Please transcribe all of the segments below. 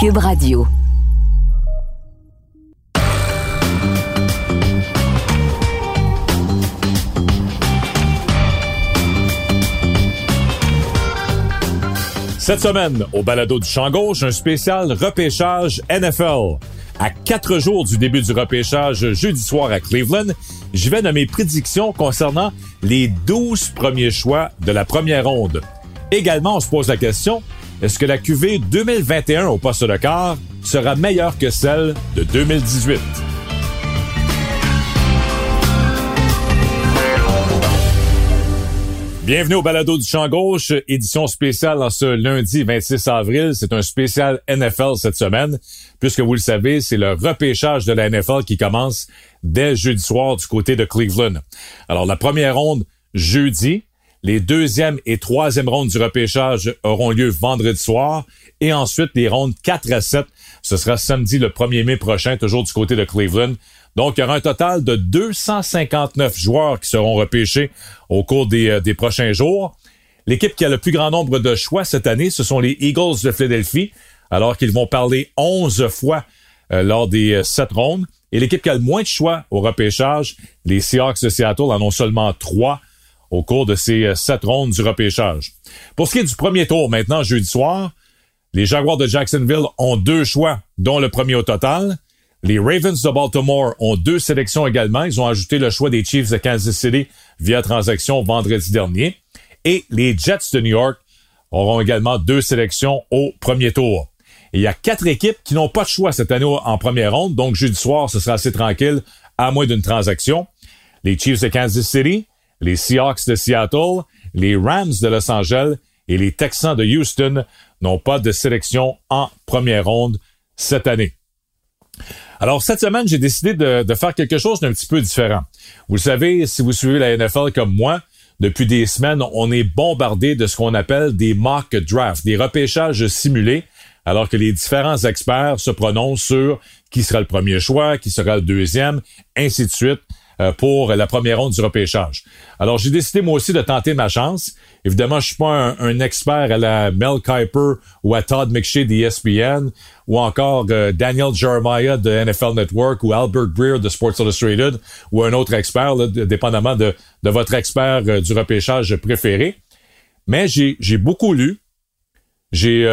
Cube Radio. Cette semaine, au balado du champ gauche, un spécial repêchage NFL. À quatre jours du début du repêchage jeudi soir à Cleveland, je vais nommer prédictions concernant les 12 premiers choix de la première ronde. Également, on se pose la question, est-ce que la QV 2021 au poste de quart sera meilleure que celle de 2018? Bienvenue au Balado du Champ Gauche, édition spéciale en ce lundi 26 avril. C'est un spécial NFL cette semaine, puisque vous le savez, c'est le repêchage de la NFL qui commence dès jeudi soir du côté de Cleveland. Alors, la première ronde, jeudi. Les deuxième et troisième rondes du repêchage auront lieu vendredi soir. Et ensuite, les rondes 4 à 7, ce sera samedi le 1er mai prochain, toujours du côté de Cleveland. Donc, il y aura un total de 259 joueurs qui seront repêchés au cours des, euh, des prochains jours. L'équipe qui a le plus grand nombre de choix cette année, ce sont les Eagles de Philadelphie, alors qu'ils vont parler 11 fois euh, lors des euh, sept rondes. Et l'équipe qui a le moins de choix au repêchage, les Seahawks de Seattle en ont seulement trois au cours de ces sept rondes du repêchage. Pour ce qui est du premier tour maintenant, jeudi soir, les Jaguars de Jacksonville ont deux choix, dont le premier au total. Les Ravens de Baltimore ont deux sélections également. Ils ont ajouté le choix des Chiefs de Kansas City via transaction vendredi dernier. Et les Jets de New York auront également deux sélections au premier tour. il y a quatre équipes qui n'ont pas de choix cette année en première ronde, donc jeudi soir, ce sera assez tranquille, à moins d'une transaction. Les Chiefs de Kansas City, les Seahawks de Seattle, les Rams de Los Angeles et les Texans de Houston n'ont pas de sélection en première ronde cette année. Alors, cette semaine, j'ai décidé de, faire quelque chose d'un petit peu différent. Vous savez, si vous suivez la NFL comme moi, depuis des semaines, on est bombardé de ce qu'on appelle des mock drafts, des repêchages simulés, alors que les différents experts se prononcent sur qui sera le premier choix, qui sera le deuxième, ainsi de suite. Euh, pour la première ronde du repêchage. Alors, j'ai décidé moi aussi de tenter ma chance. Évidemment, je suis pas un, expert à la Mel Kiper ou à Todd McShay d'ESPN ou encore euh, Daniel Jeremiah de NFL Network ou Albert Greer de Sports Illustrated ou un autre expert, dépendamment de, votre expert euh, du repêchage préféré. Mais j'ai beaucoup lu, j'ai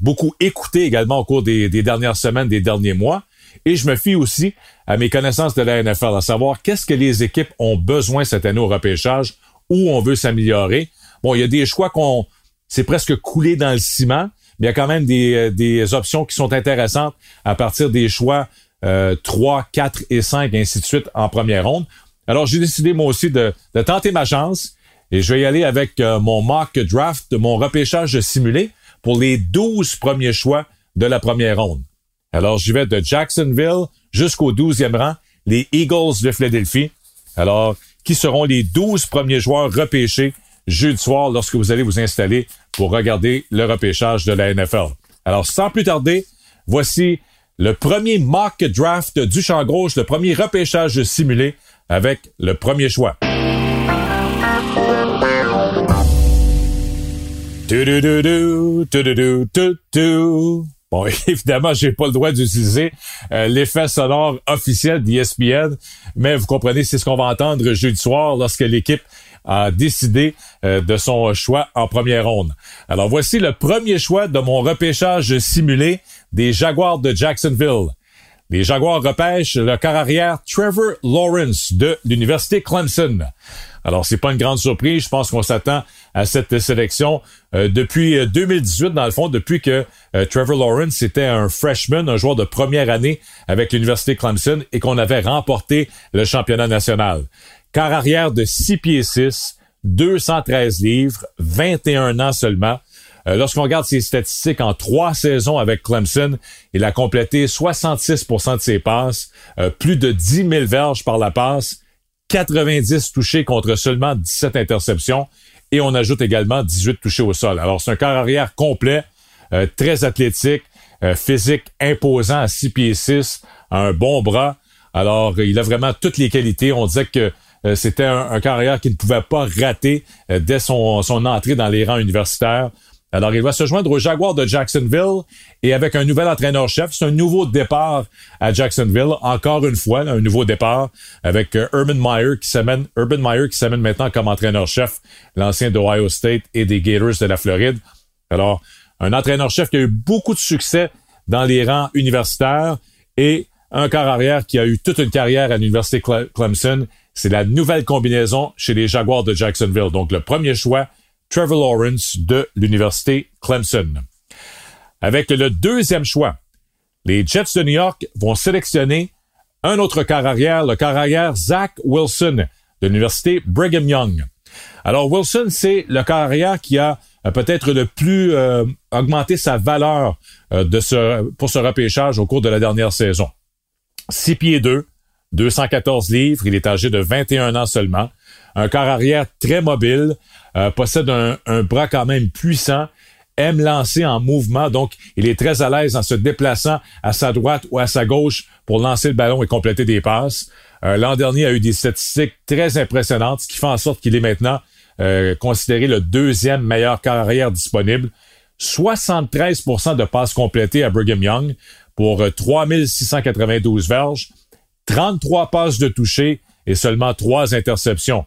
beaucoup écouté également au cours des, dernières semaines, des derniers mois. Et je me fie aussi à mes connaissances de la NFL, à savoir qu'est-ce que les équipes ont besoin cette année au repêchage, où on veut s'améliorer. Bon, il y a des choix qu'on c'est presque coulé dans le ciment, mais il y a quand même des, euh, des options qui sont intéressantes à partir des choix euh, 3, 4 et 5, ainsi de suite en première ronde. Alors, j'ai décidé moi aussi de, de, tenter ma chance et je vais y aller avec euh, mon mock draft, mon repêchage simulé pour les 12 premiers choix de la première ronde. Alors, j'y vais de Jacksonville jusqu'au 12e rang, les Eagles de Philadelphie. Alors, qui seront les 12 premiers joueurs repêchés jeudi soir lorsque vous allez vous installer pour regarder le repêchage de la NFL. Alors, sans plus tarder, voici le premier mock draft du champ gauche, le premier repêchage simulé avec le premier choix. Bon, évidemment, j'ai pas le droit d'utiliser euh, l'effet sonore officiel d'ESPN, mais vous comprenez, c'est ce qu'on va entendre jeudi soir lorsque l'équipe a décidé euh, de son choix en première ronde. Alors voici le premier choix de mon repêchage simulé des Jaguars de Jacksonville. Les Jaguars repêchent le quart arrière Trevor Lawrence de l'Université Clemson. Alors, c'est pas une grande surprise. Je pense qu'on s'attend à cette sélection euh, depuis 2018, euh, dans le fond, depuis que euh, Trevor Lawrence était un freshman, un joueur de première année avec l'Université Clemson et qu'on avait remporté le championnat national. Car arrière de 6 pieds 6, 213 livres, 21 ans seulement. Lorsqu'on regarde ses statistiques en trois saisons avec Clemson, il a complété 66% de ses passes, plus de 10 000 verges par la passe, 90 touchés contre seulement 17 interceptions et on ajoute également 18 touchés au sol. Alors c'est un corps arrière complet, euh, très athlétique, euh, physique imposant à 6 pieds 6, un bon bras. Alors il a vraiment toutes les qualités. On disait que euh, c'était un, carrière qui ne pouvait pas rater dès son entrée dans les rangs universitaires. Alors, il va se joindre aux Jaguars de Jacksonville et avec un nouvel entraîneur-chef. C'est un nouveau départ à Jacksonville. Encore une fois, un nouveau départ avec euh, Urban Meyer qui s'amène, Urban Meyer qui s'amène maintenant comme entraîneur-chef, l'ancien d'Ohio State et des Gators de la Floride. Alors, un entraîneur-chef qui a eu beaucoup de succès dans les rangs universitaires et un quart arrière qui a eu toute une carrière à l'Université Clemson. C'est la nouvelle combinaison chez les Jaguars de Jacksonville. Donc, le premier choix, Trevor Lawrence de l'Université Clemson. Avec le deuxième choix, les Jets de New York vont sélectionner un autre quart arrière, le quart arrière Zach Wilson de l'Université Brigham Young. Alors, Wilson, c'est le quart arrière qui a euh, peut-être le plus euh, augmenté sa valeur euh, de ce, pour ce repêchage au cours de la dernière saison. 6 pieds 2, 214 livres, il est âgé de 21 ans seulement. Un corps arrière très mobile, possède un, un, bras quand même puissant, aime lancer en mouvement, donc il est très à l'aise en se déplaçant à sa droite ou à sa gauche pour lancer le ballon et compléter des passes. L'an dernier a eu des statistiques très impressionnantes, ce qui fait en sorte qu'il est maintenant euh, considéré le deuxième meilleur carrière disponible. 73% de passes complétées à Brigham Young pour 3692 euh, verges, 33 passes de toucher et seulement 3 interceptions.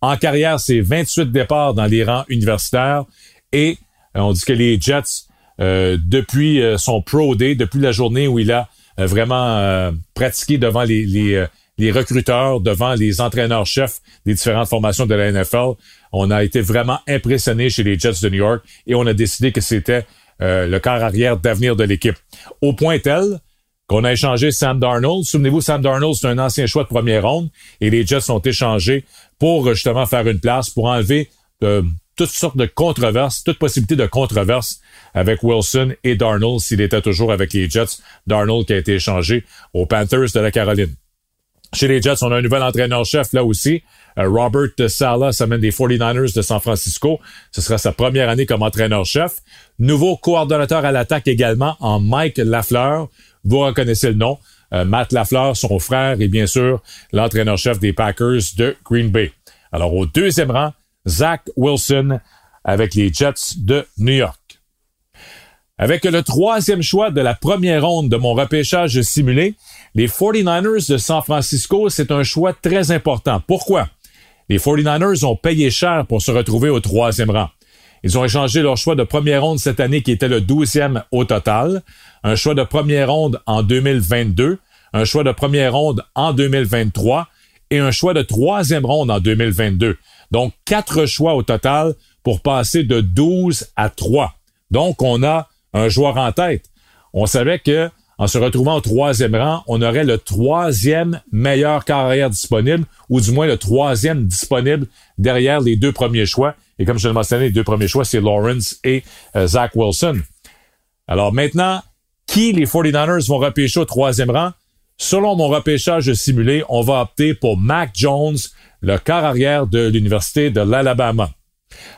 En carrière, c'est 28 départs dans les rangs universitaires et euh, on dit que les Jets, depuis son Pro Day, depuis la journée où il a vraiment pratiqué devant les, les, les recruteurs, devant les entraîneurs-chefs des différentes formations de la NFL. On a été vraiment impressionné chez les Jets de New York et on a décidé que c'était euh, le quart arrière d'avenir de l'équipe. Au point tel qu'on a échangé Sam Darnold. Souvenez-vous, Sam Darnold, c'est un ancien choix de première ronde et les Jets ont échangé pour justement faire une place, pour enlever euh, toutes sortes de controverses, toute possibilité de controverse avec Wilson et Darnold s'il était toujours avec les Jets. Darnold qui a été échangé aux Panthers de la Caroline. Chez les Jets, on a un nouvel entraîneur-chef là aussi. Euh, Robert Sala s'amène des 49ers de San Francisco. Ce sera sa première année comme entraîneur-chef. Nouveau coordonnateur à l'attaque également en Mike Lafleur. Vous reconnaissez le nom. Euh, Matt Lafleur, son frère, et bien sûr l'entraîneur-chef des Packers de Green Bay. Alors au deuxième rang, Zach Wilson avec les Jets de New York. Avec le troisième choix de la première ronde de mon repêchage simulé, les 49ers de San Francisco, c'est un choix très important. Pourquoi? Les 49ers ont payé cher pour se retrouver au troisième rang. Ils ont échangé leur choix de première ronde cette année qui était le douzième au total, un choix de première ronde en 2022, un choix de première ronde en 2023 et un choix de troisième ronde en 2022. Donc, quatre choix au total pour passer de 12 à 3. Donc, on a un joueur en tête. On savait que en se retrouvant au troisième rang, on aurait le troisième meilleur carrière disponible, ou du moins le troisième disponible derrière les deux premiers choix. Et comme je le mentionnais, les deux premiers choix, c'est Lawrence et euh, Zach Wilson. Alors maintenant, qui les 49ers vont repêcher au troisième rang? Selon mon repêchage simulé, on va opter pour Mac Jones, le quart arrière de l'Université de l'Alabama.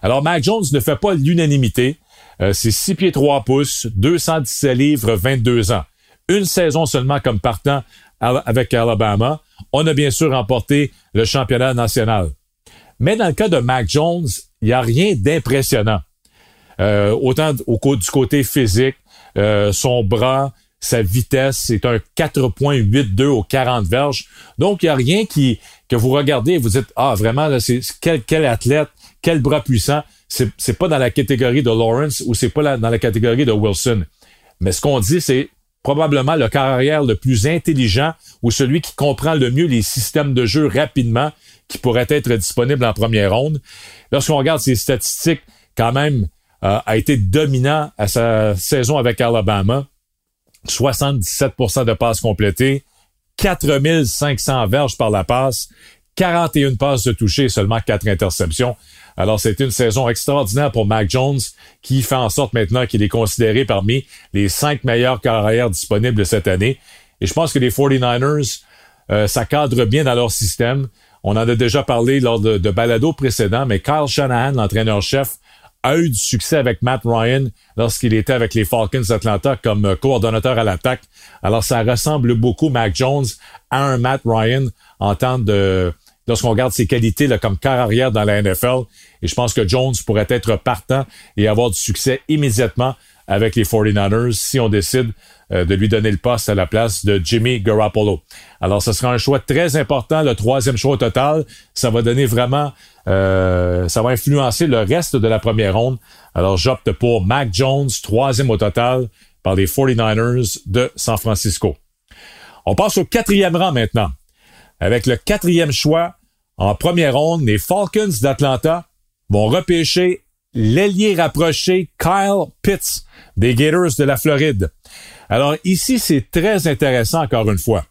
Alors, Mac Jones ne fait pas l'unanimité. Euh, c'est 6 pieds 3 pouces, 217 livres, 22 ans. Une saison seulement comme partant avec Alabama. On a bien sûr remporté le championnat national. Mais dans le cas de Mac Jones, il n'y a rien d'impressionnant. Euh, autant au, du côté physique, euh, son bras, sa vitesse, c'est un 4.82 aux 40 verges. Donc, il n'y a rien qui que vous regardez et vous dites, ah, vraiment, c'est quel, quel athlète, quel bras puissant c'est, c'est pas dans la catégorie de Lawrence ou c'est pas dans la catégorie de Wilson. Mais ce qu'on dit, c'est probablement le carrière le plus intelligent ou celui qui comprend le mieux les systèmes de jeu rapidement qui pourrait être disponible en première ronde. Lorsqu'on regarde ses statistiques, quand même, euh, a été dominant à sa saison avec Alabama. 77% de passes complétées, 4500 verges par la passe, 41 passes de toucher, seulement 4 interceptions. Alors, c'est une saison extraordinaire pour Mac Jones qui fait en sorte maintenant qu'il est considéré parmi les cinq meilleurs carrières disponibles cette année. Et je pense que les 49ers, euh, ça cadre bien dans leur système. On en a déjà parlé lors de, de balado précédents, mais Kyle Shanahan, l'entraîneur-chef, a eu du succès avec Matt Ryan lorsqu'il était avec les Falcons d'Atlanta comme euh, coordonnateur à l'attaque. Alors, ça ressemble beaucoup, Mac Jones, à un Matt Ryan en temps de lorsqu'on regarde ses qualités comme quart arrière dans la NFL. Et je pense que Jones pourrait être partant et avoir du succès immédiatement avec les 49ers si on décide euh, de lui donner le poste à la place de Jimmy Garoppolo. Alors, ce sera un choix très important, le troisième choix au total. Ça va donner vraiment, euh, ça va influencer le reste de la première ronde. Alors, j'opte pour Mac Jones, troisième au total par les 49ers de San Francisco. On passe au quatrième rang maintenant. Avec le quatrième choix en première ronde, les Falcons d'Atlanta vont repêcher l'ailier rapproché Kyle Pitts des Gators de la Floride. Alors ici, c'est très intéressant encore une fois.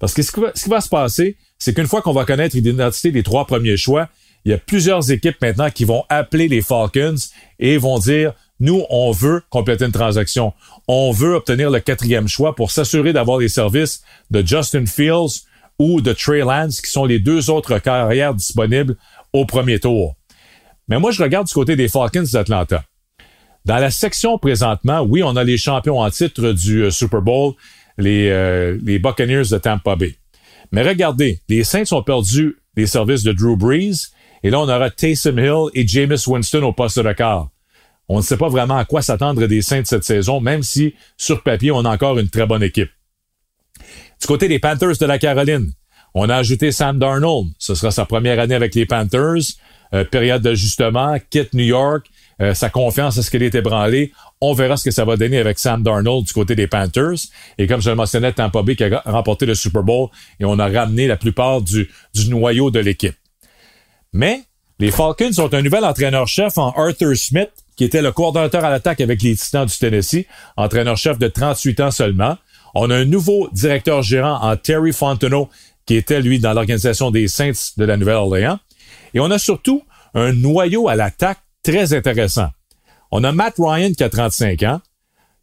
Parce que ce qui va, se passer, c'est qu'une fois qu'on va connaître l'identité des trois premiers choix, il y a plusieurs équipes maintenant qui vont appeler les Falcons et vont dire, nous, on veut compléter une transaction. On veut obtenir le quatrième choix pour s'assurer d'avoir les services de Justin Fields ou de Trey Lance, qui sont les deux autres carrières disponibles au premier tour. Mais moi, je regarde du côté des Falcons d'Atlanta. Dans la section présentement, oui, on a les champions en titre du euh, Super Bowl, les, euh, les Buccaneers de Tampa Bay. Mais regardez, les Saints ont perdu les services de Drew Brees, et là, on aura Taysom Hill et Jameis Winston au poste de quart. On ne sait pas vraiment à quoi s'attendre des Saints cette saison, même si, sur papier, on a encore une très bonne équipe. Du côté des Panthers de la Caroline, on a ajouté Sam Darnold. Ce sera sa première année avec les Panthers. Euh, période d'ajustement, quitte New York. Euh, sa confiance, est-ce qu'elle est ébranlée? On verra ce que ça va donner avec Sam Darnold du côté des Panthers. Et comme je le mentionnais, Tampa Bay qui a remporté le Super Bowl et on a ramené la plupart du, du noyau de l'équipe. Mais les Falcons ont un nouvel entraîneur-chef en Arthur Smith, qui était le coordonnateur à l'attaque avec les Titans du Tennessee, entraîneur-chef de 38 ans seulement. On a un nouveau directeur gérant en Terry Fontenot, qui était, lui, dans l'organisation des Saints de la Nouvelle-Orléans. Et on a surtout un noyau à l'attaque très intéressant. On a Matt Ryan qui a 35 ans,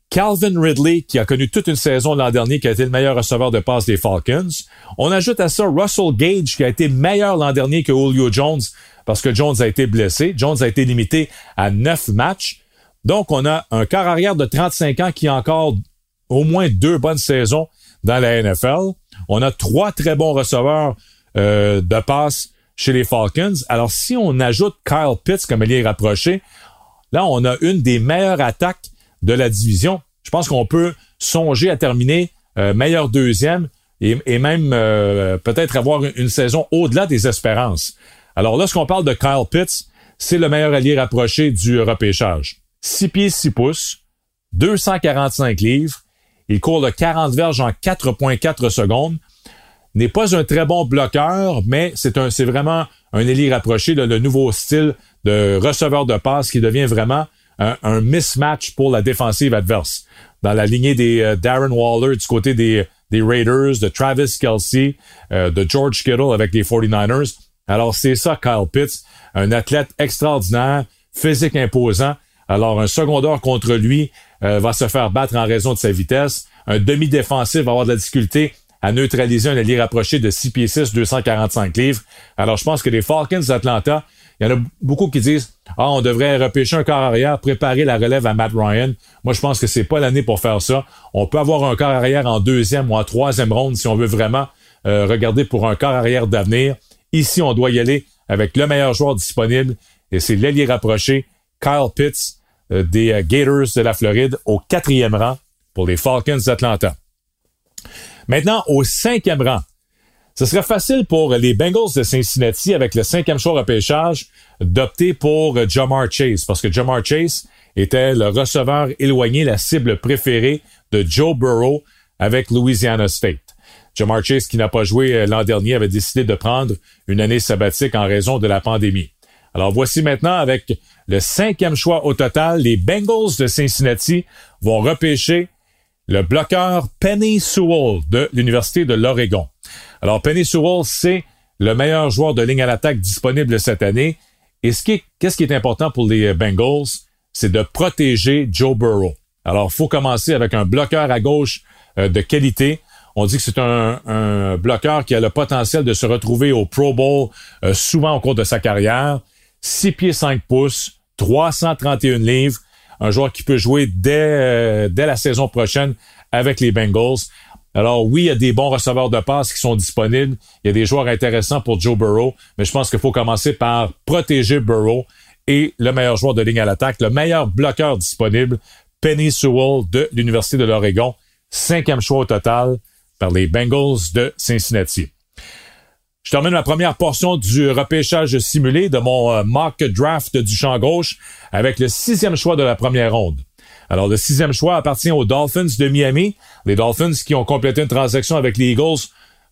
Calvin Ridley qui a connu toute une saison l'an dernier qui a été le meilleur receveur de passe des Falcons. On ajoute à ça Russell Gage qui a été meilleur l'an dernier que Julio Jones parce que Jones a été blessé. Jones a été limité à 9 matchs. Donc on a un quart arrière de 35 ans qui a encore au moins deux bonnes saisons dans la NFL. On a trois très bons receveurs euh, de passe chez les Falcons. Alors, si on ajoute Kyle Pitts comme est rapproché, là, on a une des meilleures attaques de la division. Je pense qu'on peut songer à terminer euh, meilleur deuxième et, même euh, peut-être avoir une, saison au-delà des espérances. Alors, lorsqu'on parle de Kyle Pitts, c'est le meilleur allié rapproché du repêchage. 6 pieds 6 pouces, 245 livres, il court de 40 verges en 4.4 secondes n'est pas un très bon bloqueur, mais c'est un, c'est vraiment un ailier rapproché, le nouveau style de receveur de passe qui devient vraiment un, mismatch pour la défensive adverse. Dans la lignée des euh, Darren Waller du côté des, des Raiders, de Travis Kelsey, euh, de George Kittle avec les 49ers. Alors c'est ça Kyle Pitts, un athlète extraordinaire, physique imposant. Alors un secondeur contre lui euh, va se faire battre en raison de sa vitesse. Un demi-défensif va avoir de la difficulté à neutraliser un allié rapproché de 6 pieds 6, 245 livres. Alors, je pense que les Falcons d'Atlanta, il y en a beaucoup qui disent Ah, on devrait repêcher un corps arrière, préparer la relève à Matt Ryan. Moi, je pense que c'est pas l'année pour faire ça. On peut avoir un corps arrière en deuxième ou en troisième ronde si on veut vraiment euh, regarder pour un corps arrière d'avenir. Ici, on doit y aller avec le meilleur joueur disponible et c'est l'allié rapproché, Kyle Pitts euh, des euh, Gators de la Floride au quatrième rang pour les Falcons d'Atlanta. Maintenant, au cinquième rang, ce serait facile pour les Bengals de Cincinnati, avec le cinquième choix repêchage, d'opter pour Jamar Chase, parce que Jamar Chase était le receveur éloigné, la cible préférée de Joe Burrow avec Louisiana State. Jamar Chase, qui n'a pas joué euh, l'an dernier, avait décidé de prendre une année sabbatique en raison de la pandémie. Alors voici maintenant avec le cinquième choix au total, les Bengals de Cincinnati vont repêcher le bloqueur Penny Sewell de l'Université de l'Oregon. Alors, Penny Sewell, c'est le meilleur joueur de ligne à l'attaque disponible cette année. Et ce qui qu'est-ce qui est important pour les Bengals, c'est de protéger Joe Burrow. Alors, faut commencer avec un bloqueur à gauche euh, de qualité. On dit que c'est un, bloqueur qui a le potentiel de se retrouver au Pro Bowl euh, souvent au cours de sa carrière. 6 pieds 5 pouces, 331 livres un joueur qui peut jouer dès, euh, dès la saison prochaine avec les Bengals. Alors oui, il y a des bons receveurs de passe qui sont disponibles. Il y a des joueurs intéressants pour Joe Burrow, mais je pense qu'il faut commencer par protéger Burrow et le meilleur joueur de ligne à l'attaque, le meilleur bloqueur disponible, Penny Sewell de l'Université de l'Oregon, cinquième choix au total par les Bengals de Cincinnati. Je termine ma première portion du repêchage simulé de mon euh, mock draft du champ gauche avec le sixième choix de la première ronde. Alors, le sixième choix appartient aux Dolphins de Miami. Les Dolphins qui ont complété une transaction avec les Eagles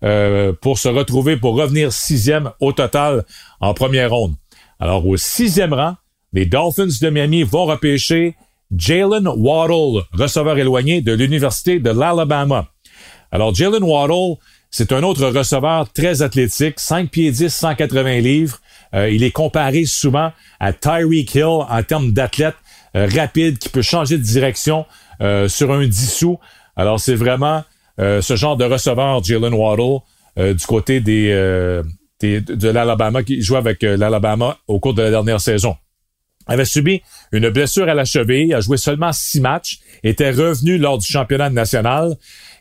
euh, pour se retrouver, pour revenir sixième au total en première ronde. Alors, au sixième rang, les Dolphins de Miami vont repêcher Jalen Waddle, receveur éloigné de l'Université de l'Alabama. Alors, Jalen Waddle, c'est un autre receveur très athlétique, 5 pieds 10, 180 livres. Euh, il est comparé souvent à Tyreek Hill en termes d'athlète euh, rapide qui peut changer de direction euh, sur un dissous. Alors, c'est vraiment ce genre de receveur, Jalen Waddle, du côté de l'Alabama, qui joue avec l'Alabama au cours de la dernière saison avait subi une blessure à la cheville, a joué seulement six matchs, était revenu lors du championnat national.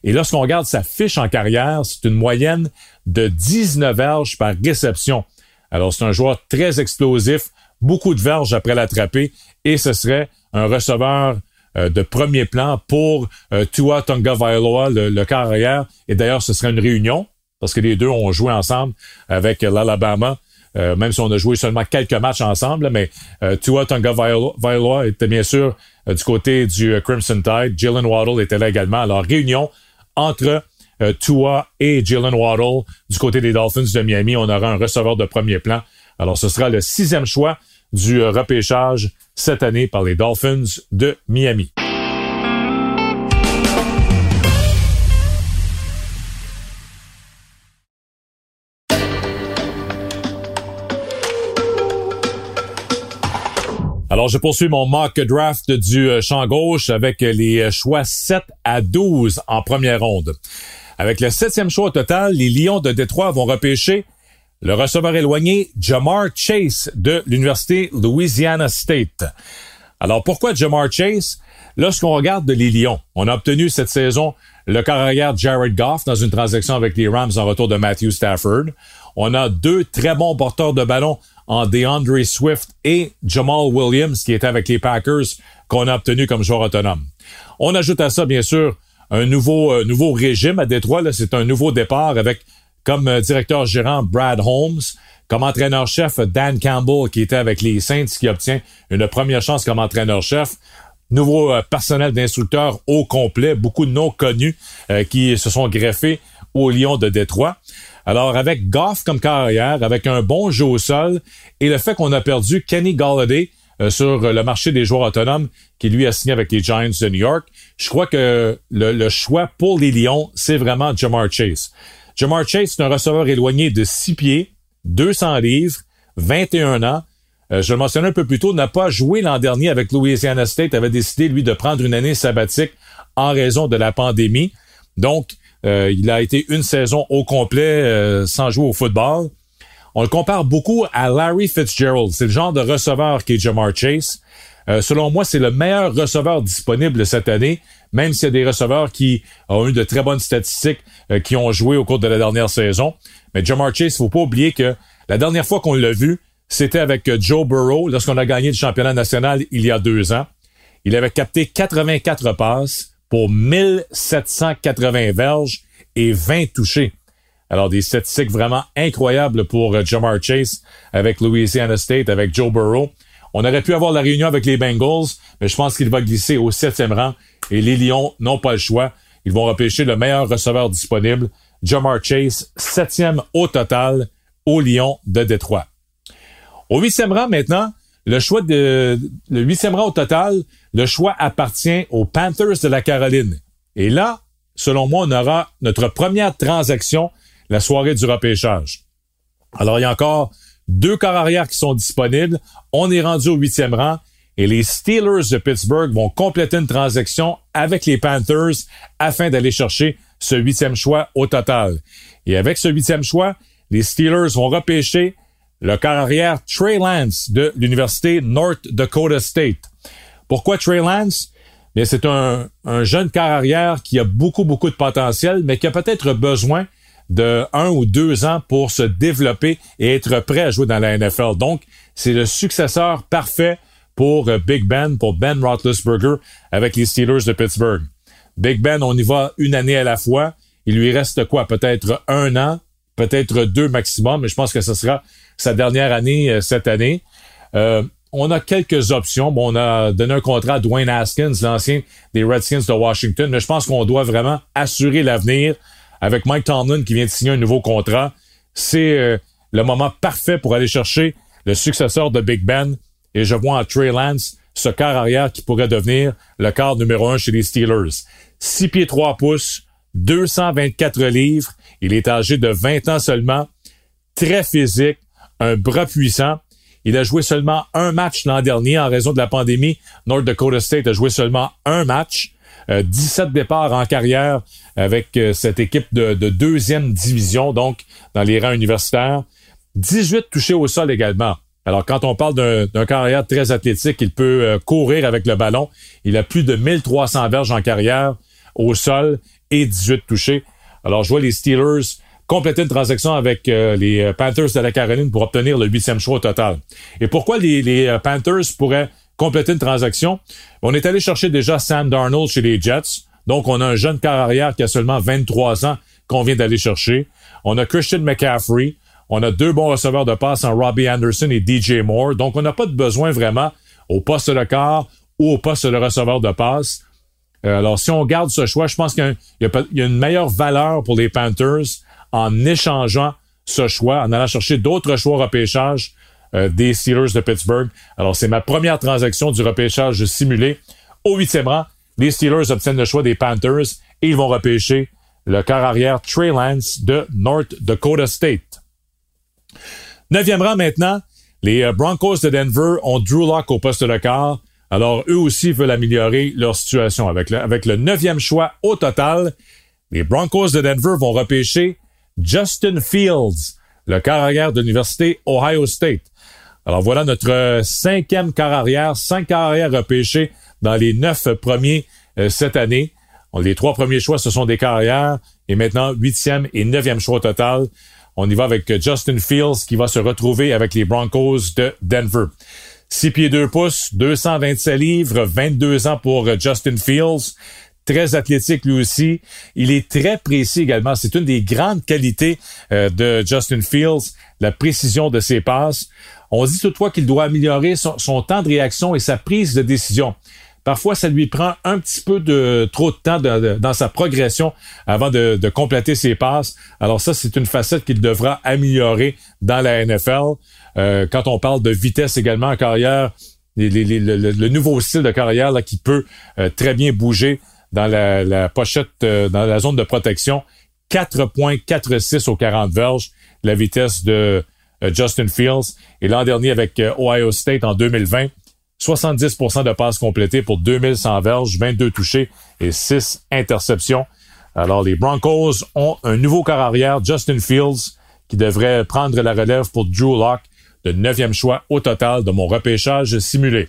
Et lorsqu'on regarde sa fiche en carrière, c'est une moyenne de 19 verges par réception. Alors, c'est un joueur très explosif, beaucoup de verges après l'attraper, et ce serait un receveur euh, de premier plan pour euh, Tua Tonga Vailoa, le, le carrière. Et d'ailleurs, ce serait une réunion, parce que les deux ont joué ensemble avec l'Alabama euh, même si on a joué seulement quelques matchs ensemble, mais euh, Tua Tonga Vailoa était bien sûr euh, du côté du Crimson Tide. Jalen Waddle était là également. Alors, réunion entre Tua et Jalen Waddle du côté des Dolphins de Miami. On aura un receveur de premier plan. Alors, ce sera le sixième choix du repêchage cette année par les Dolphins de Miami. Alors, je poursuis mon mock draft du euh, champ gauche avec les euh, choix 7 à 12 en première ronde. Avec le septième choix au total, les Lions de Détroit vont repêcher le receveur éloigné Jamar Chase de l'Université Louisiana State. Alors, pourquoi Jamar Chase? Lorsqu'on regarde les Lions, on a obtenu cette saison le carrière Jared Goff dans une transaction avec les Rams en retour de Matthew Stafford. On a deux très bons porteurs de ballon en DeAndre Swift et Jamal Williams, qui était avec les Packers, qu'on a obtenu comme joueur autonome. On ajoute à ça, bien sûr, un nouveau, euh, nouveau régime à Détroit. C'est un nouveau départ avec comme euh, directeur gérant Brad Holmes, comme entraîneur-chef Dan Campbell, qui était avec les Saints, qui obtient une première chance comme entraîneur-chef. Nouveau euh, personnel d'instructeurs au complet, beaucoup de noms connus qui se sont greffés au Lion de Détroit. Alors, avec Goff comme carrière, avec un bon jeu au sol et le fait qu'on a perdu Kenny Galladay euh, sur le marché des joueurs autonomes qui lui a signé avec les Giants de New York, je crois que le, choix pour les Lions, c'est vraiment Jamar Chase. Jamar Chase, c'est un receveur éloigné de 6 pieds, 200 livres, 21 ans. Euh, je le mentionnais un peu plus tôt, n'a pas joué l'an dernier avec Louisiana State, avait décidé, lui, de prendre une année sabbatique en raison de la pandémie. Donc, il a été une saison au complet euh, sans jouer au football. On le compare beaucoup à Larry Fitzgerald. C'est le genre de receveur qui est Jamar Chase. Euh, selon moi, c'est le meilleur receveur disponible cette année, même s'il y a des receveurs qui ont eu de très bonnes statistiques, qui ont joué au cours de la dernière saison. Mais Jamar Chase, faut pas oublier que la dernière fois qu'on l'a vu, c'était avec Joe Burrow, lorsqu'on a gagné le championnat national il y a deux ans. Il avait capté 84 passes pour 1780 verges et 20 touchés. Alors, des statistiques vraiment incroyables pour euh, Jamar Chase avec Louisiana State, avec Joe Burrow. On aurait pu avoir la réunion avec les Bengals, mais je pense qu'il va glisser au septième rang et les Lions n'ont pas le choix. Ils vont repêcher le meilleur receveur disponible, Jamar Chase, septième au total aux Lions de Détroit. Au huitième rang maintenant, le choix de le huitième rang au total, le choix appartient aux Panthers de la Caroline. Et là, selon moi, on aura notre première transaction la soirée du repêchage. Alors, il y a encore deux corps arrière qui sont disponibles. On est rendu au huitième rang et les Steelers de Pittsburgh vont compléter une transaction avec les Panthers afin d'aller chercher ce huitième choix au total. Et avec ce huitième choix, les Steelers vont repêcher le carrière Trey Lance de l'Université North Dakota State. Pourquoi Trey Lance? mais c'est un, un jeune carrière qui a beaucoup, beaucoup de potentiel, mais qui a peut-être besoin de un ou deux ans pour se développer et être prêt à jouer dans la NFL. Donc, c'est le successeur parfait pour euh, Big Ben, pour Ben Roethlisberger avec les Steelers de Pittsburgh. Big Ben, on y va une année à la fois. Il lui reste quoi? Peut-être un an, peut-être deux maximum, mais je pense que ce sera sa dernière année euh, cette année. Euh, on a quelques options. Bon, on a donné un contrat à Dwayne Haskins, l'ancien des Redskins de Washington, mais je pense qu'on doit vraiment assurer l'avenir avec Mike Tomlin qui vient de signer un nouveau contrat. C'est euh, le moment parfait pour aller chercher le successeur de Big Ben. Et je vois en Trey Lance ce quart arrière qui pourrait devenir le quart numéro un chez les Steelers. 6 pieds 3 pouces, 224 livres. Il est âgé de 20 ans seulement. Très physique, un bras puissant. Il a joué seulement un match l'an dernier en raison de la pandémie. North Dakota State a joué seulement un match. 17 euh, départs en carrière avec euh, cette équipe de, deuxième division, donc dans les rangs universitaires. 18 touchés au sol également. Alors, quand on parle d'un carrière très athlétique, il peut euh, courir avec le ballon. Il a plus de 1300 verges en carrière au sol et 18 touchés. Alors, je vois les Steelers compléter une transaction avec euh, les euh, Panthers de la Caroline pour obtenir le huitième choix au total. Et pourquoi les, euh, Panthers pourraient compléter une transaction? On est allé chercher déjà Sam Darnold chez les Jets. Donc, on a un jeune carrière qui a seulement 23 ans qu'on vient d'aller chercher. On a Christian McCaffrey. On a deux bons receveurs de passe en Robbie Anderson et DJ Moore. Donc, on n'a pas de besoin vraiment au poste de quart ou au poste de receveur de passe. alors, si on garde ce choix, je pense qu'il y, y, a une meilleure valeur pour les Panthers en échangeant ce choix, en allant chercher d'autres choix repêchage euh, des Steelers de Pittsburgh. Alors, c'est ma première transaction du repêchage simulé. Au huitième rang, les Steelers obtiennent le choix des Panthers et ils vont repêcher le quart arrière Trey Lance de North Dakota State. Neuvième rang maintenant, les euh, Broncos de Denver ont Drew Locke au poste de quart. Alors, eux aussi veulent améliorer leur situation. Avec le, avec le neuvième choix au total, les Broncos de Denver vont repêcher Justin Fields, le carrière de l'Université Ohio State. Alors voilà notre cinquième carrière, cinq carrières repêchées dans les neuf premiers euh, cette année. Les trois premiers choix, ce sont des carrières. Et maintenant, huitième et neuvième choix total. On y va avec Justin Fields qui va se retrouver avec les Broncos de Denver. 6 pieds 2 pouces, 227 livres, 22 ans pour Justin Fields très athlétique lui aussi. Il est très précis également. C'est une des grandes qualités euh, de Justin Fields, la précision de ses passes. On dit toutefois qu'il doit améliorer son, temps de réaction et sa prise de décision. Parfois, ça lui prend un petit peu de trop de temps dans sa progression avant de, compléter ses passes. Alors ça, c'est une facette qu'il devra améliorer dans la NFL. Euh, quand on parle de vitesse également en carrière, le, nouveau style de carrière là, qui peut euh, très bien bouger dans la, pochette, euh, dans la zone de protection. 4.46 au 40 verges, la vitesse de euh, Justin Fields. Et l'an dernier avec euh, Ohio State en 2020, 70% de passes complétées pour 2100 verges, 22 touchés et 6 interceptions. Alors les Broncos ont un nouveau corps arrière, Justin Fields, qui devrait prendre la relève pour Drew Locke, le neuvième choix au total de mon repêchage simulé.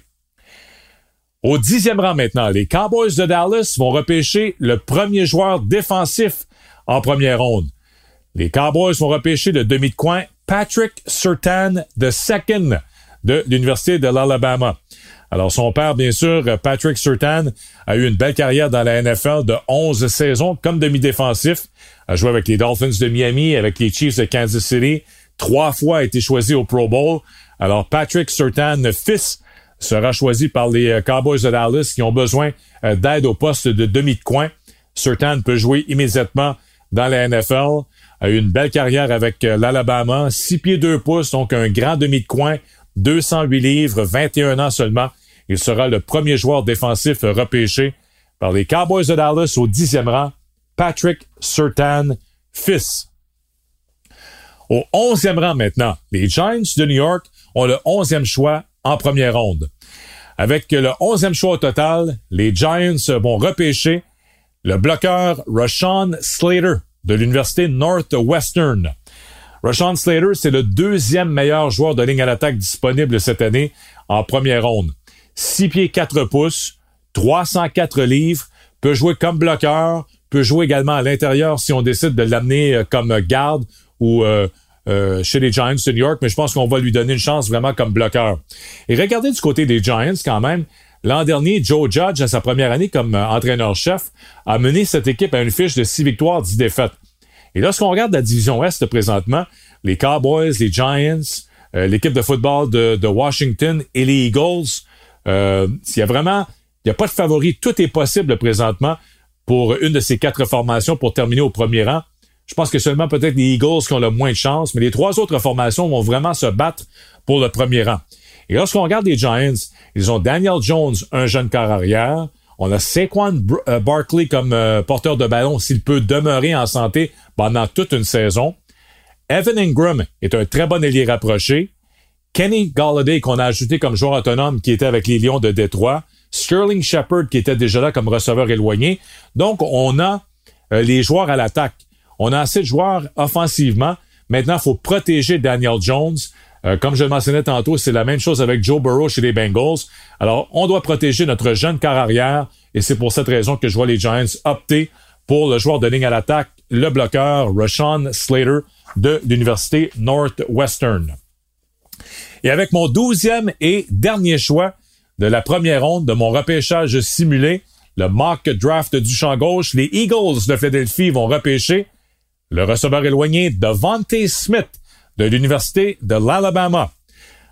Au dixième rang maintenant, les Cowboys de Dallas vont repêcher le premier joueur défensif en première ronde. Les Cowboys vont repêcher le demi de coin Patrick Surtan de second de l'Université de l'Alabama. Alors, son père, bien sûr, Patrick Surtan, a eu une belle carrière dans la NFL de 11 saisons comme demi-défensif. A joué avec les Dolphins de Miami, avec les Chiefs de Kansas City. Trois fois a été choisi au Pro Bowl. Alors, Patrick Surtan, fils sera choisi par les euh, Cowboys de Dallas qui ont besoin euh, d'aide au poste de demi de coin. Certain peut jouer immédiatement dans la NFL. A eu une belle carrière avec euh, l'Alabama, 6 pieds 2 pouces, donc un grand demi de coin, 208 livres, 21 ans seulement. Il sera le premier joueur défensif repêché par les Cowboys de Dallas au dixième rang, Patrick Surtan, fils. Au onzième rang maintenant, les Giants de New York ont le onzième choix en première ronde. Avec le onzième choix au total, les Giants vont repêcher le bloqueur Rashawn Slater de l'Université Northwestern. Rashawn Slater, c'est le deuxième meilleur joueur de ligne à l'attaque disponible cette année en première ronde. 6 pieds 4 pouces, 304 livres, peut jouer comme bloqueur, peut jouer également à l'intérieur si on décide de l'amener euh, comme garde ou euh, euh, chez les Giants de New York, mais je pense qu'on va lui donner une chance vraiment comme bloqueur. Et regardez du côté des Giants quand même. L'an dernier, Joe Judge, à sa première année comme entraîneur-chef, a mené cette équipe à une fiche de 6 victoires, 10 défaites. Et lorsqu'on regarde la division Ouest présentement, les Cowboys, les Giants, l'équipe de football de, de, Washington et les Eagles, euh, s'il y a vraiment il n'y a pas de favori. Tout est possible présentement pour une de ces quatre formations pour terminer au premier rang. Je pense que seulement peut-être les Eagles qui ont le moins de chance, mais les trois autres formations vont vraiment se battre pour le premier rang. Et lorsqu'on regarde les Giants, ils ont Daniel Jones, un jeune quart arrière. On a Saquon euh, Barkley comme euh, porteur de ballon s'il peut demeurer en santé pendant toute une saison. Evan Ingram est un très bon ailier rapproché. Kenny Galladay qu'on a ajouté comme joueur autonome qui était avec les Lions de Détroit. Sterling Shepard qui était déjà là comme receveur éloigné. Donc, on a euh, les joueurs à l'attaque. On a assez de joueurs offensivement. Maintenant, il faut protéger Daniel Jones. Euh, comme je le mentionnais tantôt, c'est la même chose avec Joe Burrow chez les Bengals. Alors, on doit protéger notre jeune quart arrière et c'est pour cette raison que je vois les Giants opter pour le joueur de ligne à l'attaque, le bloqueur Rashawn Slater de l'Université Northwestern. Et avec mon douzième et dernier choix, de la première ronde de mon repêchage simulé, le mock draft du champ gauche, les Eagles de Philadelphie vont repêcher le receveur éloigné Devante Smith de l'Université de l'Alabama.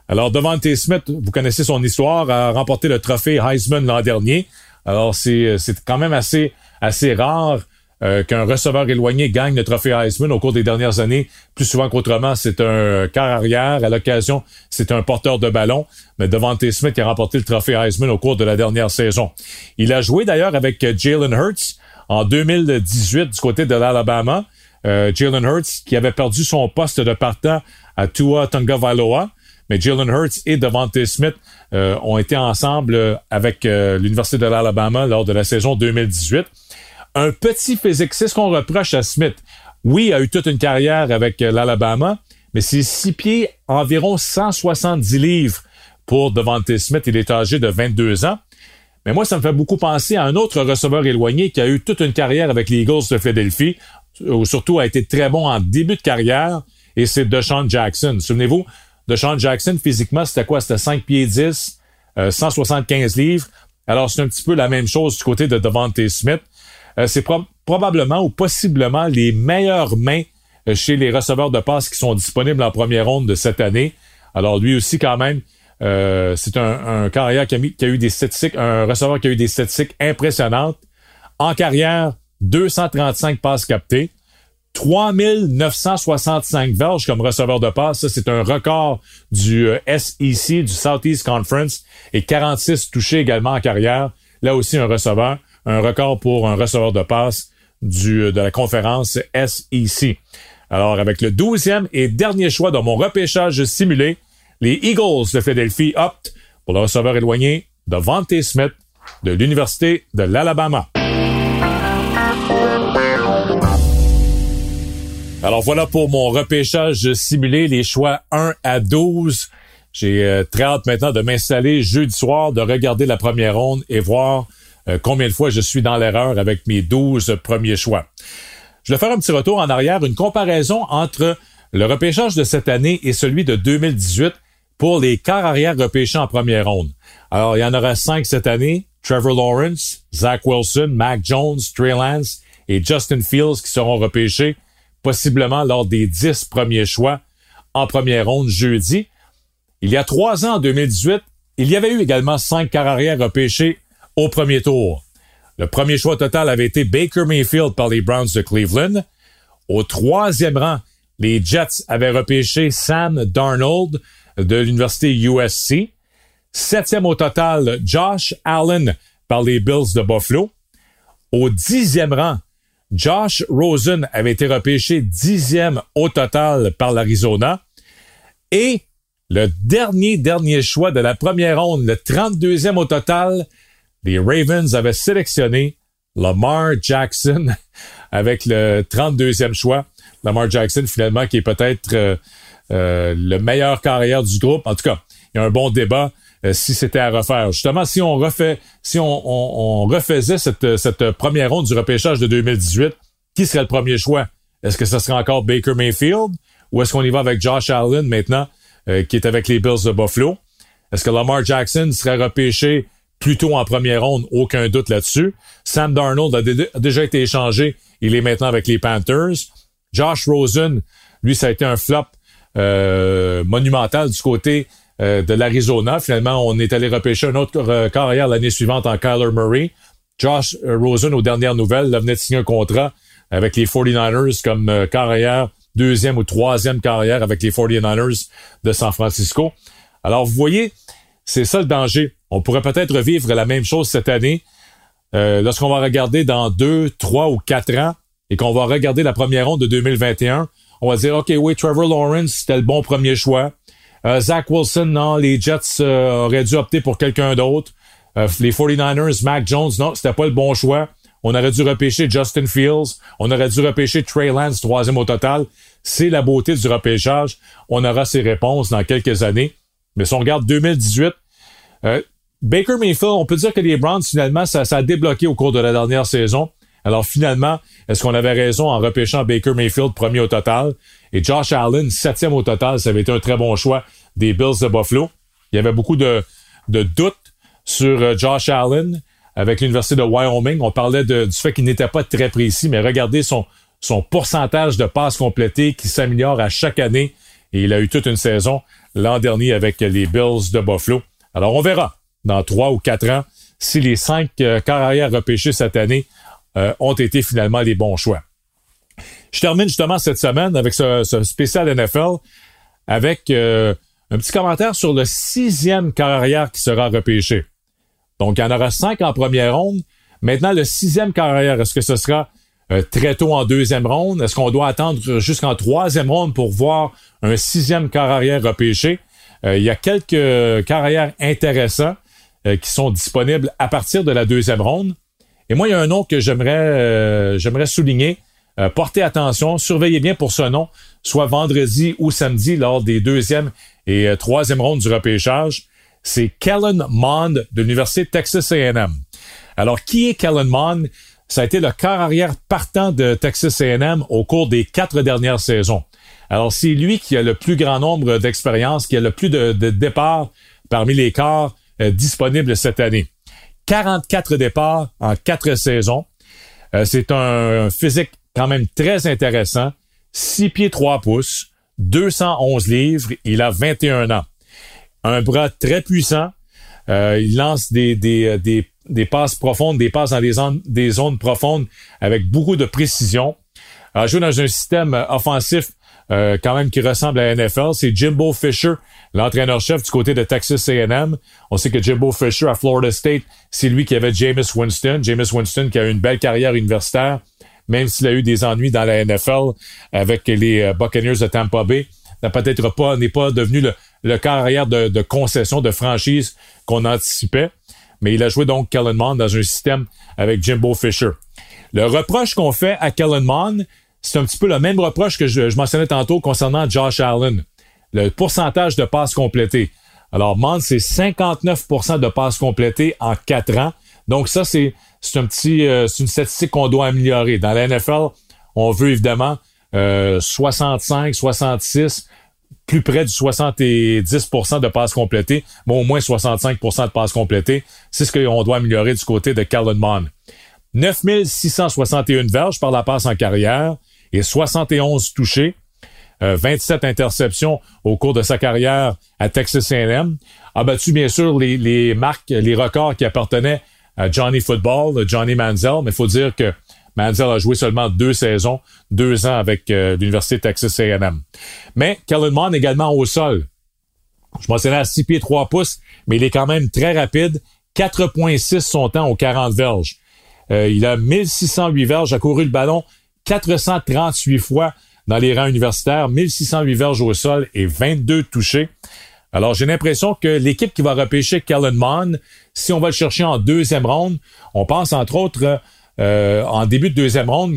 Alors, Devante Smith, vous connaissez son histoire, a remporté le trophée Heisman l'an dernier. Alors, c'est, c'est quand même assez, assez rare euh, qu'un receveur éloigné gagne le trophée Heisman au cours des dernières années. Plus souvent qu'autrement, c'est un quart arrière. À l'occasion, c'est un porteur de ballon. Mais Devante Smith a remporté le trophée Heisman au cours de la dernière saison. Il a joué d'ailleurs avec Jalen Hurts en 2018 du côté de l'Alabama. Euh, Jalen Hurts qui avait perdu son poste de partant à Tua Valoa. Mais Jalen Hurts et Devante Smith euh, ont été ensemble avec l'Université de l'Alabama lors de la saison 2018 un petit physique. C'est ce qu'on reproche à Smith. Oui, il a eu toute une carrière avec euh, l'Alabama, mais c'est six pieds, environ 170 livres pour Devante Smith. Il est âgé de 22 ans. Mais moi, ça me fait beaucoup penser à un autre receveur éloigné qui a eu toute une carrière avec les Eagles de Philadelphie, surtout a été très bon en début de carrière, et c'est DeShaun Jackson. Souvenez-vous, DeShaun Jackson, physiquement, c'était quoi? C'était 5 pieds 10, 175 euh, livres. Alors, c'est un petit peu la même chose du côté de Devante Smith. Euh, c'est probablement ou possiblement les meilleures mains euh, chez les receveurs de passe qui sont disponibles en première ronde de cette année. Alors lui aussi quand même, euh, c'est un, carrière qui a, qui a, eu des statistiques, un receveur qui a eu des statistiques impressionnantes. En carrière, 235 passes captées, 3965 verges comme receveur de passe. Ça, c'est un record du SEC, du Southeast Conference, et 46 touchés également en carrière. Là aussi, un receveur un record pour un receveur de passe du, de la conférence SEC. Alors, avec le douzième et dernier choix dans mon repêchage simulé, les Eagles de Philadelphie optent pour le receveur éloigné de Vante Smith de l'Université de l'Alabama. Alors voilà pour mon repêchage simulé, les choix 1 à 12. J'ai euh, très hâte maintenant de m'installer jeudi soir, de regarder la première ronde et voir euh, combien de fois je suis dans l'erreur avec mes 12 premiers choix. Je vais faire un petit retour en arrière, une comparaison entre le repêchage de cette année et celui de 2018 pour les quarts arrière repêchés en première ronde. Alors, il y en aura cinq cette année. Trevor Lawrence, Zach Wilson, Mac Jones, Trey Lance et Justin Fields qui seront repêchés possiblement lors des dix premiers choix en première ronde jeudi. Il y a trois ans, en 2018, il y avait eu également cinq quarts arrière repêchés au premier tour. Le premier choix total avait été Baker Mayfield par les Browns de Cleveland. Au troisième rang, les Jets avaient repêché Sam Darnold de l'université USC. Septième au total, Josh Allen par les Bills de Buffalo. Au dixième rang, Josh Rosen avait été repêché dixième au total par l'Arizona. Et le dernier, dernier choix de la première ronde, le 32e au total, les Ravens avaient sélectionné Lamar Jackson avec le 32e choix. Lamar Jackson, finalement, qui est peut-être euh, euh, le meilleur carrière du groupe. En tout cas, il y a un bon débat. Si c'était à refaire. Justement, si on refait, si on, refaisait cette, cette première ronde du repêchage de 2018, qui serait le premier choix? Est-ce que ce serait encore Baker Mayfield ou est-ce qu'on y va avec Josh Allen maintenant, qui est avec les Bills de Buffalo? Est-ce que Lamar Jackson serait repêché plutôt en première ronde? Aucun doute là-dessus. Sam Darnold a, déjà été échangé. Il est maintenant avec les Panthers. Josh Rosen, lui, ça a été un flop euh, monumental du côté euh, de l'Arizona. Finalement, on est allé repêcher un autre euh, carrière l'année suivante en Kyler Murray. Josh Rosen, aux dernières nouvelles, venait de signer un contrat avec les 49ers comme carrière, deuxième ou troisième carrière avec les 49ers de San Francisco. Alors, vous voyez, c'est ça le danger. On pourrait peut-être revivre la même chose cette année. Euh, lorsqu'on va regarder dans deux, trois ou quatre ans et qu'on va regarder la première ronde de 2021, on va dire, OK, oui, Trevor Lawrence, c'était le bon premier choix. Euh, Zach Wilson, non, les Jets euh, auraient dû opter pour quelqu'un d'autre. les 49ers, Mac Jones, non, c'était pas le bon choix. On aurait dû repêcher Justin Fields. On aurait dû repêcher Trey Lance, troisième au total. C'est la beauté du repêchage. On aura ses réponses dans quelques années. Mais si on regarde 2018, euh, Baker Mayfield, on peut dire que les Browns, finalement, ça, ça, a débloqué au cours de la dernière saison. Alors finalement, est-ce qu'on avait raison en repêchant Baker Mayfield premier au total? Et Josh Allen septième au total, ça avait été un très bon choix des Bills de Buffalo. Il y avait beaucoup de, doutes sur euh, Josh Allen avec l'Université de Wyoming. On parlait du fait qu'il n'était pas très précis, mais regardez son, son pourcentage de passes complétées qui s'améliore à chaque année. Et il a eu toute une saison l'an dernier avec les Bills de Buffalo. Alors, on verra dans trois ou quatre ans si les cinq euh, carrières repêchées cette année euh, ont été finalement les bons choix. Je termine justement cette semaine avec ce, spécial NFL avec euh, un petit commentaire sur le sixième carrière qui sera repêché. Donc, il y en aura cinq en première ronde. Maintenant, le sixième carrière, est-ce que ce sera euh, très tôt en deuxième ronde? Est-ce qu'on doit attendre jusqu'en troisième ronde pour voir un sixième carrière repêché? Euh, il y a quelques carrières intéressants euh, qui sont disponibles à partir de la deuxième ronde. Et moi, il y a un nom que j'aimerais j'aimerais souligner. portez attention, surveillez bien pour ce nom, soit vendredi ou samedi lors des deuxième et troisième rondes du repêchage. C'est Kellen Mond de l'Université Texas A&M. Alors, qui est Kellen Mond? ça a été le quart arrière partant de Texas A&M au cours des quatre dernières saisons. Alors, c'est lui qui a le plus grand nombre d'expériences, qui a le plus de, départs parmi les quarts euh, disponibles cette année. 44 départs en quatre saisons. Euh, c'est un, physique quand même très intéressant. 6 pieds 3 pouces, 211 livres, il a 21 ans. Un bras très puissant. Euh, il lance des, des, des des passes profondes, des passes dans des zones, des zones profondes avec beaucoup de précision. Euh, jouer dans un système euh, offensif euh, quand même qui ressemble à la NFL. C'est Jimbo Fisher, l'entraîneur-chef du côté de Texas A&M. On sait que Jimbo Fisher à Florida State, c'est lui qui avait Jameis Winston. Jameis Winston qui a eu une belle carrière universitaire, même s'il a eu des ennuis dans la NFL avec les euh, Buccaneers de Tampa Bay. N'a peut-être pas, n'est pas devenu le, carrière de, concession, de franchise qu'on anticipait mais il a joué donc Kellen dans un système avec Jimbo Fisher. Le reproche qu'on fait à Kellen Mond, c'est un petit peu le même reproche que je, mentionnais tantôt concernant Josh Allen. Le pourcentage de passes complétées. Alors, Mond, c'est 59% de passes complétées en quatre ans. Donc, ça, c'est, c'est un petit, euh, c'est une statistique qu'on doit améliorer. Dans la NFL, on veut évidemment euh, 65, 66 plus près du 70% de passes complétées, mais au moins 65% de passes complétées. C'est ce qu'on doit améliorer du côté de Kellen Mond. 9661 verges par la passe en carrière et 71 touchés. 27 euh, interceptions au cours de sa carrière à Texas A&M. A battu bien sûr les, les marques, les records qui appartenaient à Johnny Football, Johnny Manziel, mais il faut dire que Manziel a joué seulement deux saisons, deux ans avec euh, l'Université Texas A&M. Mais Kellen Mond également au sol. Je mentionnais à 6 pieds 3 pouces, mais il est quand même très rapide. 4.6 son temps aux 40 verges. Euh, il a 1608 verges, a couru le ballon 438 fois dans les rangs universitaires, 1608 verges au sol et 22 touchés. Alors, j'ai l'impression que l'équipe qui va repêcher Kellen Mond, si on va le chercher en deuxième ronde, on pense entre autres euh, en début de deuxième ronde,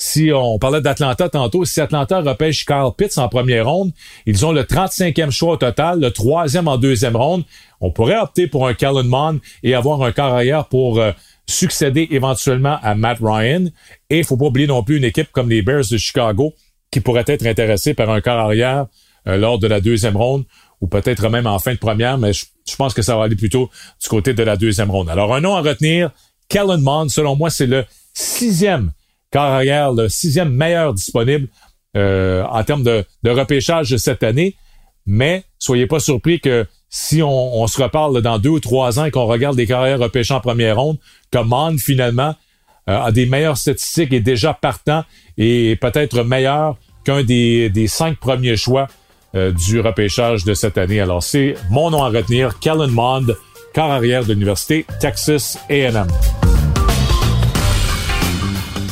si on parlait d'Atlanta tantôt, si Atlanta repêche Kyle Pitts en première ronde, ils ont le 35e choix au total, le troisième en deuxième ronde. On pourrait opter pour un Kellen Mond et avoir un carrière pour euh, succéder éventuellement à Matt Ryan. Et il faut pas oublier non plus une équipe comme les Bears de Chicago qui pourrait être intéressée par un corps arrière euh, lors de la deuxième ronde ou peut-être même en fin de première, mais je, pense que ça va aller plutôt du côté de la deuxième ronde. Alors, un nom à retenir, Kellen Mond, selon moi, c'est le sixième carrière, le sixième meilleur disponible euh, en termes de, de repêchage cette année. Mais soyez pas surpris que si on, se reparle dans deux ou trois ans et qu'on regarde des carrières repêchées en première ronde, Mond, finalement, euh, a des meilleures statistiques et déjà partant et peut-être meilleur qu'un des, des cinq premiers choix euh, du repêchage de cette année. Alors, c'est mon nom à retenir, Kellen Mond, car arrière de l'Université Texas A&M.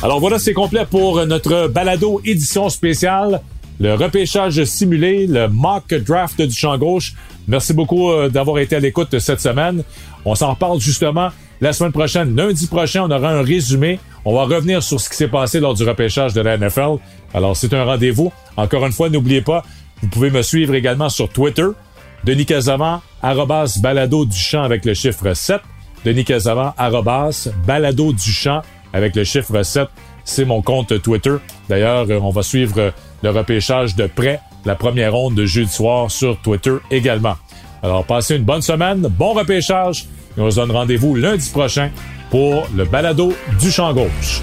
Alors voilà, c'est complet pour notre balado édition spéciale, le repêchage simulé, le mock draft du champ gauche. Merci beaucoup euh, d'avoir été à l'écoute cette semaine. On s'en reparle justement la semaine prochaine. Lundi prochain, on aura un résumé. On va revenir sur ce qui s'est passé lors du repêchage de la NFL. Alors, c'est un rendez-vous. Encore une fois, n'oubliez pas, vous pouvez me suivre également sur Twitter. Denis Casavant, arrobas balado du champ avec le chiffre 7. Denis Casavant, arrobas balado du champ avec le chiffre 7. C'est mon compte Twitter. D'ailleurs, on va suivre le repêchage de près, la première ronde de jeudi soir sur Twitter également. Alors, passez une bonne semaine, bon repêchage et on se donne rendez-vous lundi prochain pour le balado du champ gauche.